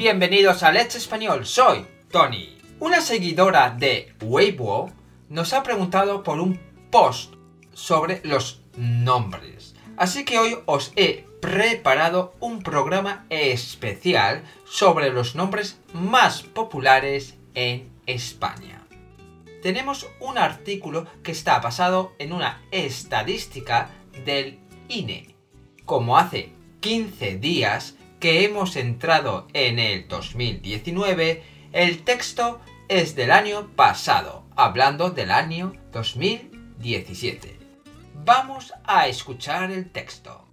bienvenidos a Let's Español, soy Tony. Una seguidora de Weibo nos ha preguntado por un post sobre los nombres. Así que hoy os he preparado un programa especial sobre los nombres más populares en España. Tenemos un artículo que está basado en una estadística del INE. Como hace 15 días que hemos entrado en el 2019, el texto es del año pasado, hablando del año 2017. Vamos a escuchar el texto.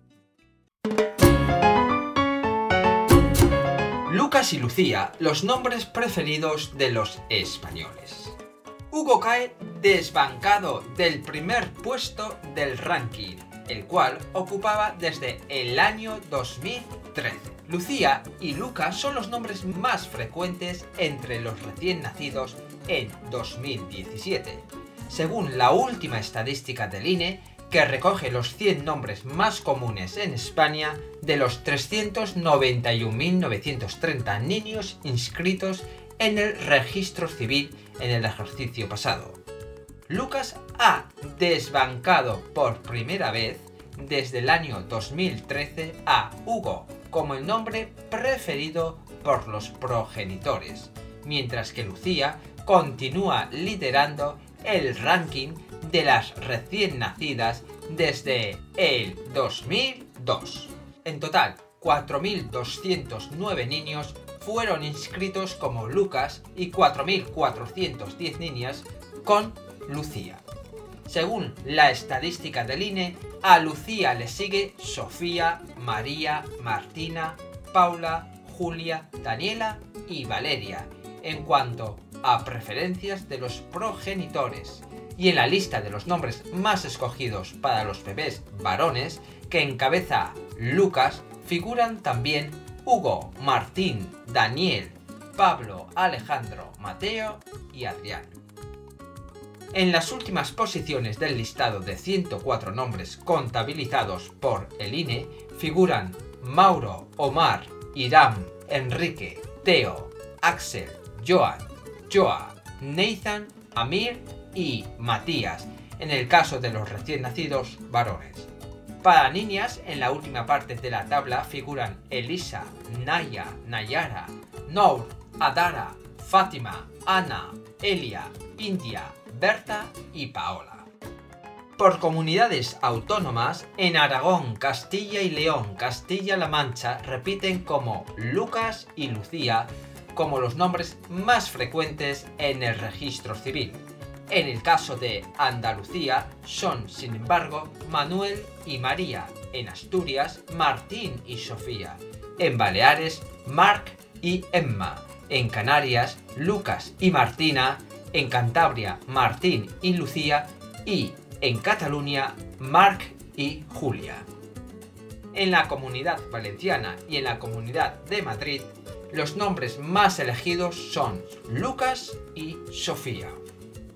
Lucas y Lucía, los nombres preferidos de los españoles. Hugo cae desbancado del primer puesto del ranking, el cual ocupaba desde el año 2013. Lucía y Lucas son los nombres más frecuentes entre los recién nacidos en 2017. Según la última estadística del INE, que recoge los 100 nombres más comunes en España de los 391.930 niños inscritos en el registro civil en el ejercicio pasado. Lucas ha desbancado por primera vez desde el año 2013 a Hugo como el nombre preferido por los progenitores, mientras que Lucía continúa liderando el ranking de las recién nacidas desde el 2002. En total, 4.209 niños fueron inscritos como Lucas y 4.410 niñas con Lucía. Según la estadística del INE, a Lucía le sigue Sofía, María, Martina, Paula, Julia, Daniela y Valeria, en cuanto a preferencias de los progenitores. Y en la lista de los nombres más escogidos para los bebés varones, que encabeza Lucas, figuran también Hugo, Martín, Daniel, Pablo, Alejandro, Mateo y Adrián. En las últimas posiciones del listado de 104 nombres contabilizados por el INE figuran Mauro, Omar, Iram, Enrique, Teo, Axel, Joan, Joa, Nathan, Amir y Matías, en el caso de los recién nacidos varones. Para niñas, en la última parte de la tabla figuran Elisa, Naya, Nayara, Nour, Adara, Fátima, Ana, Elia, India, Berta y Paola. Por comunidades autónomas, en Aragón, Castilla y León, Castilla-La Mancha repiten como Lucas y Lucía como los nombres más frecuentes en el registro civil. En el caso de Andalucía son, sin embargo, Manuel y María. En Asturias, Martín y Sofía. En Baleares, Marc y Emma. En Canarias, Lucas y Martina. En Cantabria, Martín y Lucía. Y en Cataluña, Marc y Julia. En la comunidad valenciana y en la comunidad de Madrid los nombres más elegidos son Lucas y Sofía.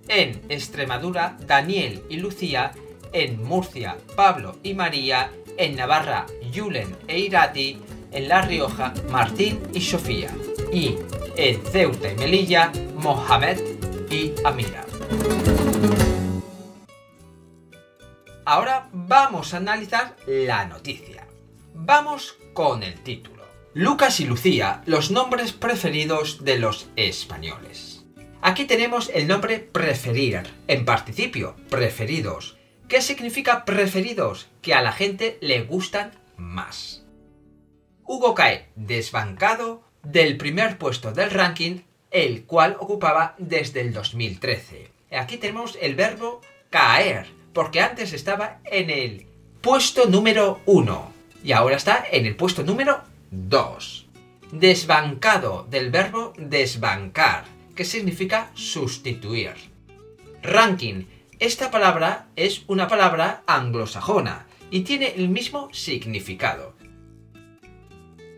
En Extremadura, Daniel y Lucía. En Murcia, Pablo y María. En Navarra, Julen e Irati. En La Rioja, Martín y Sofía. Y en Ceuta y Melilla, Mohamed y Amira. Ahora vamos a analizar la noticia. Vamos con el título. Lucas y Lucía, los nombres preferidos de los españoles. Aquí tenemos el nombre preferir, en participio, preferidos. ¿Qué significa preferidos? Que a la gente le gustan más. Hugo cae desbancado del primer puesto del ranking, el cual ocupaba desde el 2013. Aquí tenemos el verbo caer, porque antes estaba en el puesto número 1 y ahora está en el puesto número 2. Desbancado del verbo desbancar, que significa sustituir. Ranking. Esta palabra es una palabra anglosajona y tiene el mismo significado.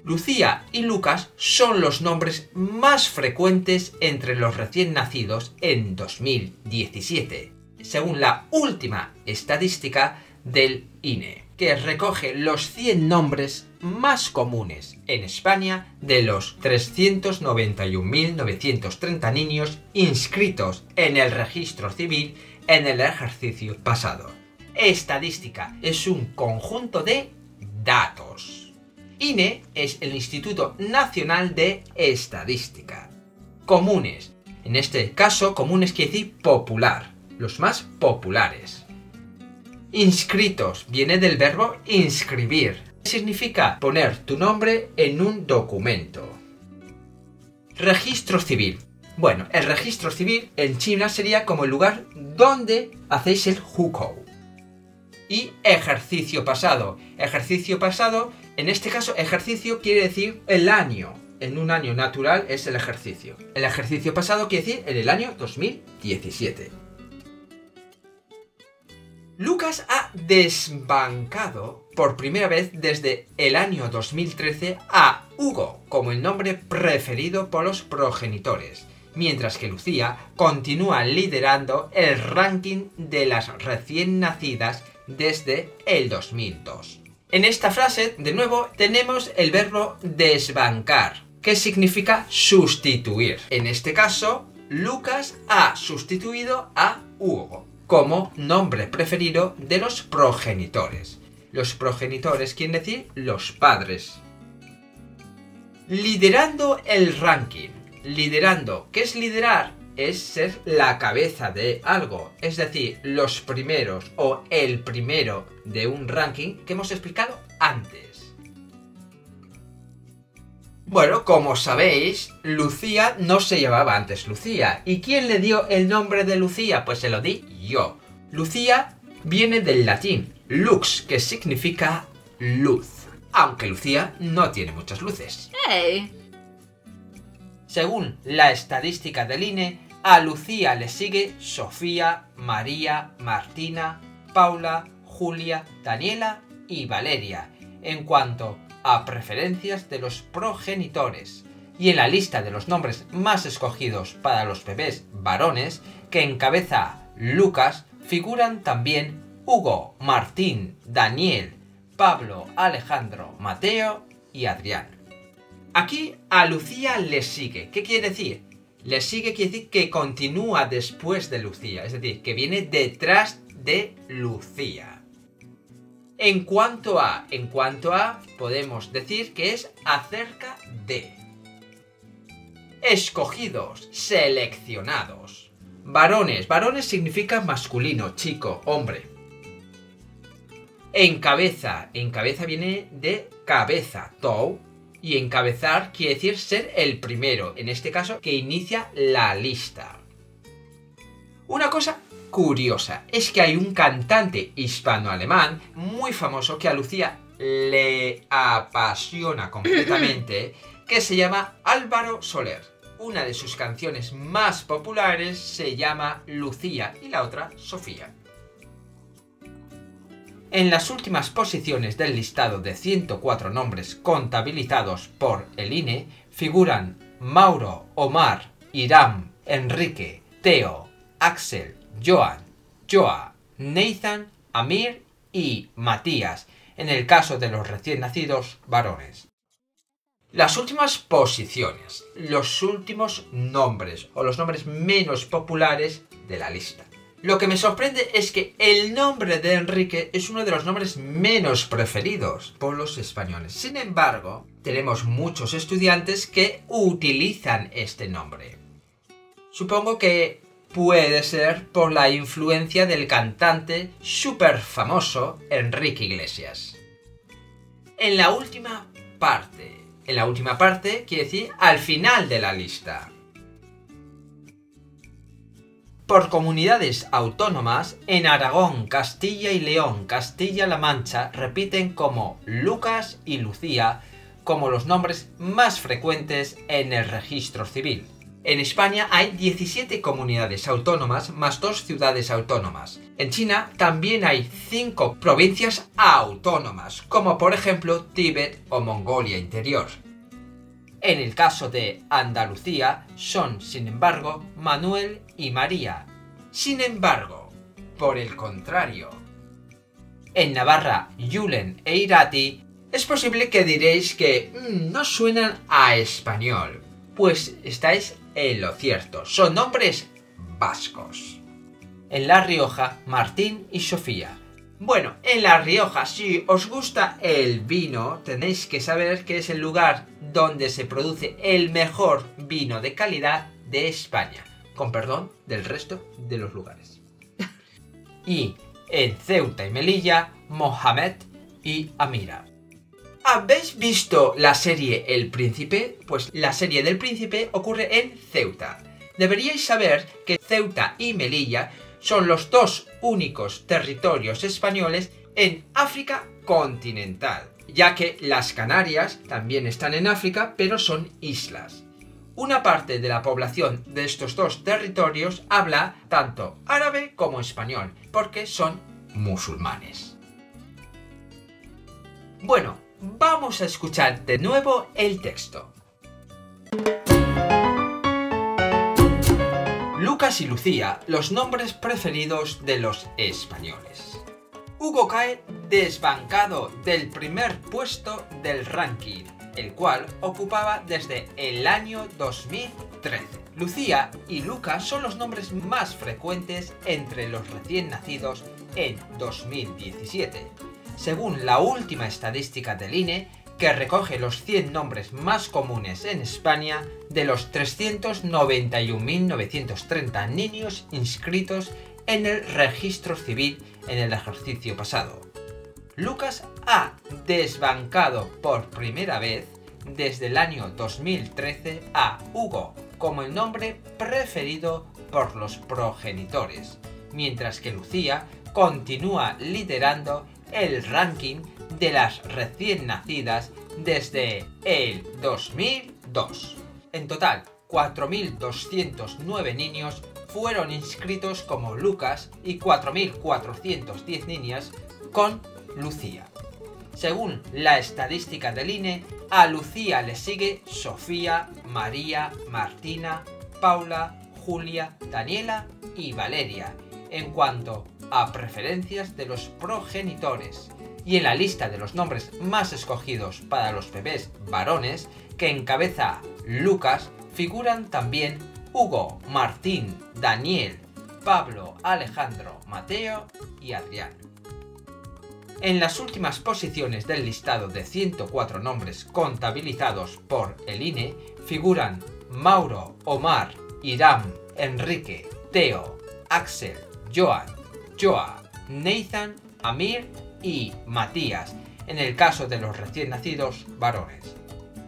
Lucía y Lucas son los nombres más frecuentes entre los recién nacidos en 2017, según la última estadística del INE. que recoge los 100 nombres más comunes en España de los 391.930 niños inscritos en el registro civil en el ejercicio pasado. Estadística es un conjunto de datos. INE es el Instituto Nacional de Estadística. Comunes. En este caso, comunes quiere decir popular, los más populares. Inscritos viene del verbo inscribir. Significa poner tu nombre en un documento. Registro civil. Bueno, el registro civil en China sería como el lugar donde hacéis el hukou. Y ejercicio pasado. Ejercicio pasado, en este caso ejercicio quiere decir el año. En un año natural es el ejercicio. El ejercicio pasado quiere decir en el año 2017. Lucas ha desbancado por primera vez desde el año 2013 a Hugo como el nombre preferido por los progenitores, mientras que Lucía continúa liderando el ranking de las recién nacidas desde el 2002. En esta frase, de nuevo, tenemos el verbo desbancar, que significa sustituir. En este caso, Lucas ha sustituido a Hugo como nombre preferido de los progenitores. Los progenitores quieren decir los padres. Liderando el ranking. Liderando, ¿qué es liderar? Es ser la cabeza de algo, es decir, los primeros o el primero de un ranking que hemos explicado antes. Bueno, como sabéis, Lucía no se llamaba antes Lucía. ¿Y quién le dio el nombre de Lucía? Pues se lo di yo. Lucía viene del latín lux, que significa luz. Aunque Lucía no tiene muchas luces. Según la estadística del INE, a Lucía le sigue Sofía, María, Martina, Paula, Julia, Daniela y Valeria, en cuanto a preferencias de los progenitores. Y en la lista de los nombres más escogidos para los bebés varones, que encabeza Lucas, figuran también Hugo, Martín, Daniel, Pablo, Alejandro, Mateo y Adrián. Aquí a Lucía le sigue. ¿Qué quiere decir? Le sigue quiere decir que continúa después de Lucía, es decir, que viene detrás de Lucía. En cuanto a, en cuanto a, podemos decir que es acerca de. Escogidos, seleccionados. Varones. Varones significa masculino, chico, hombre. Encabeza. Encabeza viene de cabeza, tou. Y encabezar quiere decir ser el primero, en este caso, que inicia la lista. Una cosa curiosa es que hay un cantante hispano-alemán muy famoso que a Lucía le apasiona completamente, que se llama Álvaro Soler una de sus canciones más populares se llama Lucía y la otra Sofía. En las últimas posiciones del listado de 104 nombres contabilizados por el INE figuran Mauro, Omar, Iram, Enrique, Teo, Axel, Joan, Joa, Nathan, Amir y Matías, en el caso de los recién nacidos varones. Las últimas posiciones, los últimos nombres o los nombres menos populares de la lista. Lo que me sorprende es que el nombre de Enrique es uno de los nombres menos preferidos por los españoles. Sin embargo, tenemos muchos estudiantes que utilizan este nombre. Supongo que puede ser por la influencia del cantante súper famoso Enrique Iglesias. En la última parte en la última parte quiere decir al final de la lista. Por comunidades autónomas, en Aragón, Castilla y León, Castilla-La Mancha repiten como Lucas y Lucía como los nombres más frecuentes en el registro civil. En España hay 17 comunidades autónomas más dos ciudades autónomas. En China también hay 5 provincias autónomas, como por ejemplo Tíbet o Mongolia Interior. En el caso de Andalucía son, sin embargo, Manuel y María. Sin embargo, por el contrario, en Navarra, Julen e Irati, es posible que diréis que mm, no suenan a español. Pues estáis en lo cierto, son nombres vascos. En La Rioja, Martín y Sofía. Bueno, en La Rioja, si os gusta el vino, tenéis que saber que es el lugar donde se produce el mejor vino de calidad de España, con perdón del resto de los lugares. y en Ceuta y Melilla, Mohamed y Amira. ¿Habéis visto la serie El Príncipe? Pues la serie del Príncipe ocurre en Ceuta. Deberíais saber que Ceuta y Melilla son los dos únicos territorios españoles en África continental, ya que las Canarias también están en África, pero son islas. Una parte de la población de estos dos territorios habla tanto árabe como español, porque son musulmanes. Bueno, vamos a escuchar de nuevo el texto. Lucas y Lucía, los nombres preferidos de los españoles. Hugo cae desbancado del primer puesto del ranking, el cual ocupaba desde el año 2013. Lucía y Lucas son los nombres más frecuentes entre los recién nacidos en 2017. Según la última estadística del INE, que recoge los 100 nombres más comunes en España de los 391.930 niños inscritos en el registro civil en el ejercicio pasado. Lucas ha desbancado por primera vez desde el año 2013 a Hugo como el nombre preferido por los progenitores, mientras que Lucía continúa liderando el ranking de las recién nacidas desde el 2002. En total, 4.209 niños fueron inscritos como Lucas y 4.410 niñas con Lucía. Según la estadística del INE, a Lucía le sigue Sofía, María, Martina, Paula, Julia, Daniela y Valeria, en cuanto a preferencias de los progenitores. Y en la lista de los nombres más escogidos para los bebés varones, que encabeza Lucas, figuran también Hugo, Martín, Daniel, Pablo, Alejandro, Mateo y Adrián. En las últimas posiciones del listado de 104 nombres contabilizados por el INE figuran Mauro, Omar, Iram, Enrique, Teo, Axel, Joan, Joa, Nathan, Amir y Matías, en el caso de los recién nacidos varones.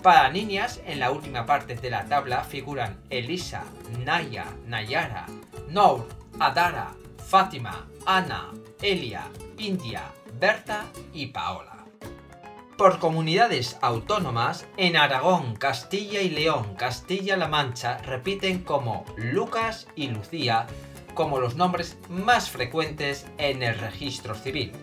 Para niñas, en la última parte de la tabla figuran Elisa, Naya, Nayara, Nour, Adara, Fátima, Ana, Elia, India, Berta y Paola. Por comunidades autónomas, en Aragón, Castilla y León, Castilla-La Mancha repiten como Lucas y Lucía como los nombres más frecuentes en el registro civil.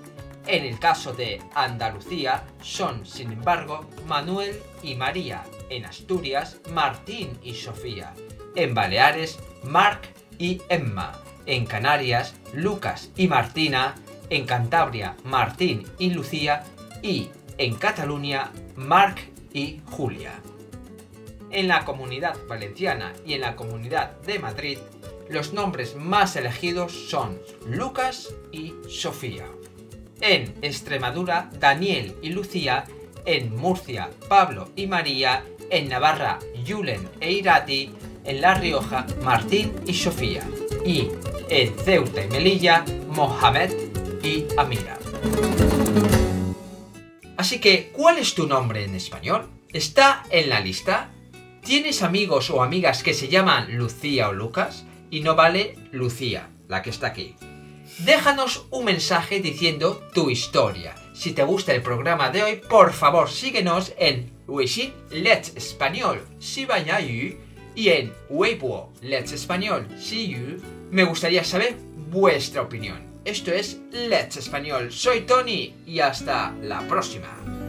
En el caso de Andalucía son, sin embargo, Manuel y María. En Asturias, Martín y Sofía. En Baleares, Marc y Emma. En Canarias, Lucas y Martina. En Cantabria, Martín y Lucía. Y en Cataluña, Marc y Julia. En la comunidad valenciana y en la comunidad de Madrid, los nombres más elegidos son Lucas y Sofía. En Extremadura, Daniel y Lucía. En Murcia, Pablo y María. En Navarra, Julen e Irati. En La Rioja, Martín y Sofía. Y en Ceuta y Melilla, Mohamed y Amira. Así que, ¿cuál es tu nombre en español? ¿Está en la lista? ¿Tienes amigos o amigas que se llaman Lucía o Lucas? Y no vale Lucía, la que está aquí. Déjanos un mensaje diciendo tu historia. Si te gusta el programa de hoy, por favor síguenos en Weixin Let's Español Si y en Weibo Let's Español You. Me gustaría saber vuestra opinión. Esto es Let's Español. Soy Tony y hasta la próxima.